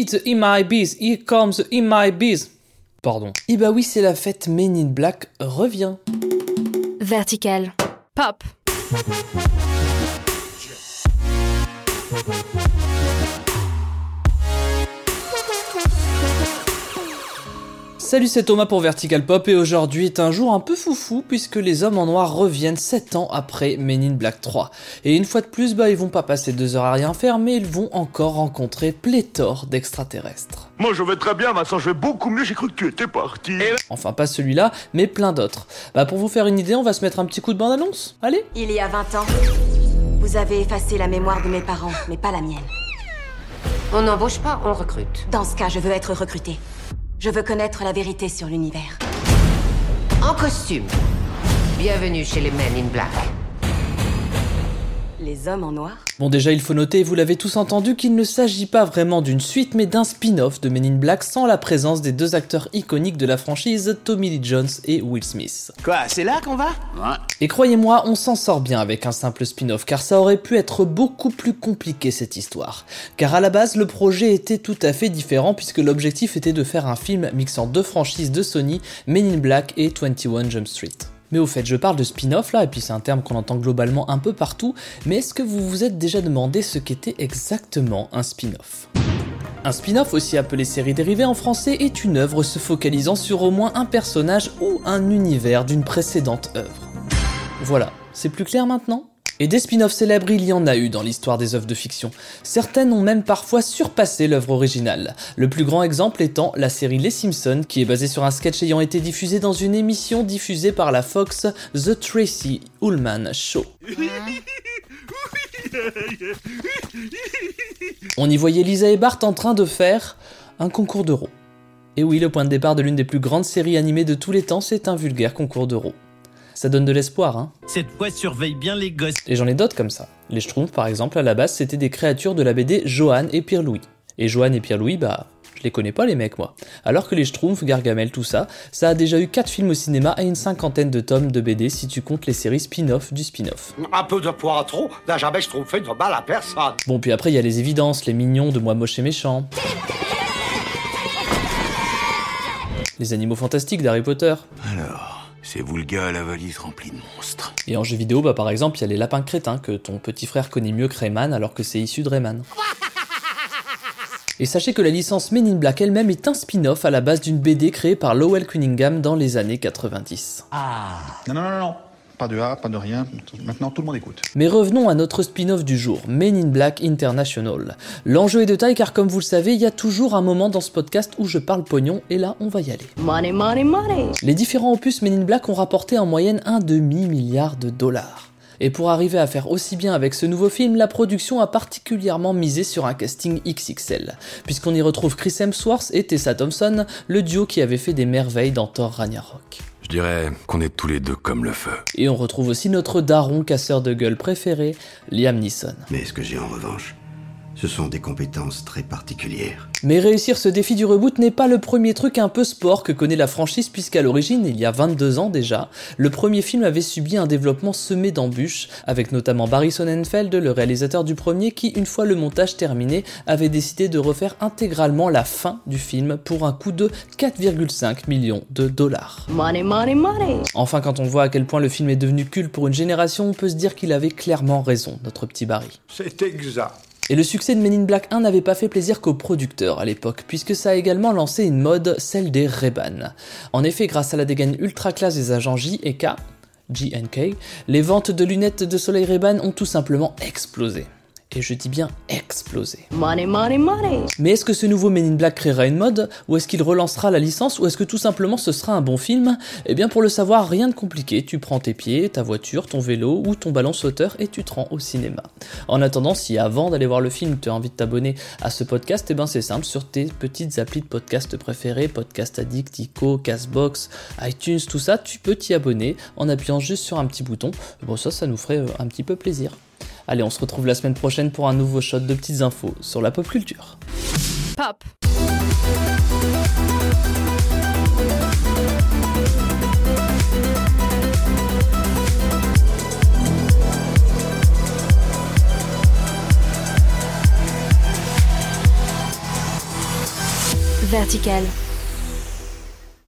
It's the in my bees, here comes the in my bees. Pardon. Et bah oui, c'est la fête Men in Black revient. Vertical. Pop. Salut, c'est Thomas pour Vertical Pop et aujourd'hui est un jour un peu foufou puisque les hommes en noir reviennent 7 ans après Men in Black 3. Et une fois de plus, bah ils vont pas passer 2 heures à rien faire mais ils vont encore rencontrer pléthore d'extraterrestres. Moi je vais très bien, Vincent, je vais beaucoup mieux, j'ai cru que tu étais parti. Enfin pas celui-là, mais plein d'autres. Bah pour vous faire une idée, on va se mettre un petit coup de bande-annonce. Allez Il y a 20 ans, vous avez effacé la mémoire de mes parents, mais pas la mienne. On n'embauche pas, on recrute. Dans ce cas, je veux être recrutée. Je veux connaître la vérité sur l'univers. En costume. Bienvenue chez les Men in Black. Les hommes en noir Bon déjà il faut noter, vous l'avez tous entendu, qu'il ne s'agit pas vraiment d'une suite mais d'un spin-off de Men in Black sans la présence des deux acteurs iconiques de la franchise, Tommy Lee Jones et Will Smith. Quoi, c'est là qu'on va? Et croyez-moi, on s'en sort bien avec un simple spin-off car ça aurait pu être beaucoup plus compliqué cette histoire. Car à la base, le projet était tout à fait différent puisque l'objectif était de faire un film mixant deux franchises de Sony, Men in Black et 21 Jump Street. Mais au fait, je parle de spin-off là, et puis c'est un terme qu'on entend globalement un peu partout, mais est-ce que vous vous êtes déjà demandé ce qu'était exactement un spin-off? Un spin-off, aussi appelé série dérivée en français, est une œuvre se focalisant sur au moins un personnage ou un univers d'une précédente œuvre. Voilà, c'est plus clair maintenant? Et des spin-offs célèbres, il y en a eu dans l'histoire des œuvres de fiction. Certaines ont même parfois surpassé l'œuvre originale. Le plus grand exemple étant la série Les Simpsons, qui est basée sur un sketch ayant été diffusé dans une émission diffusée par la Fox, The Tracy Ullman Show. On y voyait Lisa et Bart en train de faire un concours d'euros. Et oui, le point de départ de l'une des plus grandes séries animées de tous les temps, c'est un vulgaire concours d'euros. Ça donne de l'espoir, hein. Cette fois, surveille bien les gosses. Et j'en ai d'autres comme ça. Les Schtroumpfs, par exemple, à la base, c'était des créatures de la BD Johan et Pierre-Louis. Et Johan et Pierre-Louis, bah, je les connais pas les mecs, moi. Alors que les Schtroumpfs, Gargamel, tout ça, ça a déjà eu 4 films au cinéma et une cinquantaine de tomes de BD si tu comptes les séries spin-off du spin-off. Un peu de poireau n'a jamais fait de mal à personne. Bon, puis après, il y a les évidences, les mignons de Moi Moche et Méchant. Les animaux fantastiques d'Harry Potter. Alors, c'est vous le gars à la valise remplie de monstres. Et en jeu vidéo, bah par exemple, il y a les lapins crétins que ton petit frère connaît mieux que Rayman alors que c'est issu de Rayman. Et sachez que la licence Men in Black elle-même est un spin-off à la base d'une BD créée par Lowell Cunningham dans les années 90. Non, non, non, non. Pas de A, pas de rien. Maintenant, tout le monde écoute. Mais revenons à notre spin-off du jour, Men in Black International. L'enjeu est de taille car comme vous le savez, il y a toujours un moment dans ce podcast où je parle pognon et là on va y aller. Money, money, money. Les différents opus Men in Black ont rapporté en moyenne un demi-milliard de dollars. Et pour arriver à faire aussi bien avec ce nouveau film, la production a particulièrement misé sur un casting XXL, puisqu'on y retrouve Chris Hemsworth et Tessa Thompson, le duo qui avait fait des merveilles dans Thor Ragnarok. Je dirais qu'on est tous les deux comme le feu. Et on retrouve aussi notre daron casseur de gueule préféré, Liam Neeson. Mais ce que j'ai en revanche, ce sont des compétences très particulières. Mais réussir ce défi du reboot n'est pas le premier truc un peu sport que connaît la franchise puisqu'à l'origine, il y a 22 ans déjà, le premier film avait subi un développement semé d'embûches, avec notamment Barry Sonnenfeld, le réalisateur du premier, qui, une fois le montage terminé, avait décidé de refaire intégralement la fin du film pour un coût de 4,5 millions de dollars. Money, money, money. Enfin, quand on voit à quel point le film est devenu culte pour une génération, on peut se dire qu'il avait clairement raison, notre petit Barry. C'est exact. Et le succès de Men in Black 1 n'avait pas fait plaisir qu'aux producteurs à l'époque, puisque ça a également lancé une mode, celle des Ray-Ban. En effet, grâce à la dégaine ultra classe des agents J et K, JNK, les ventes de lunettes de soleil Ray-Ban ont tout simplement explosé. Et je dis bien explosé. Money, money, money. Mais est-ce que ce nouveau Men in Black créera une mode Ou est-ce qu'il relancera la licence Ou est-ce que tout simplement ce sera un bon film? Eh bien pour le savoir, rien de compliqué, tu prends tes pieds, ta voiture, ton vélo ou ton ballon sauteur et tu te rends au cinéma. En attendant, si avant d'aller voir le film tu as envie de t'abonner à ce podcast, eh ben c'est simple, sur tes petites applis de podcast préférés, Podcast Addict, Ico, Castbox, iTunes, tout ça, tu peux t'y abonner en appuyant juste sur un petit bouton. Bon ça, ça nous ferait euh, un petit peu plaisir. Allez, on se retrouve la semaine prochaine pour un nouveau shot de petites infos sur la pop culture. Pop. Vertical.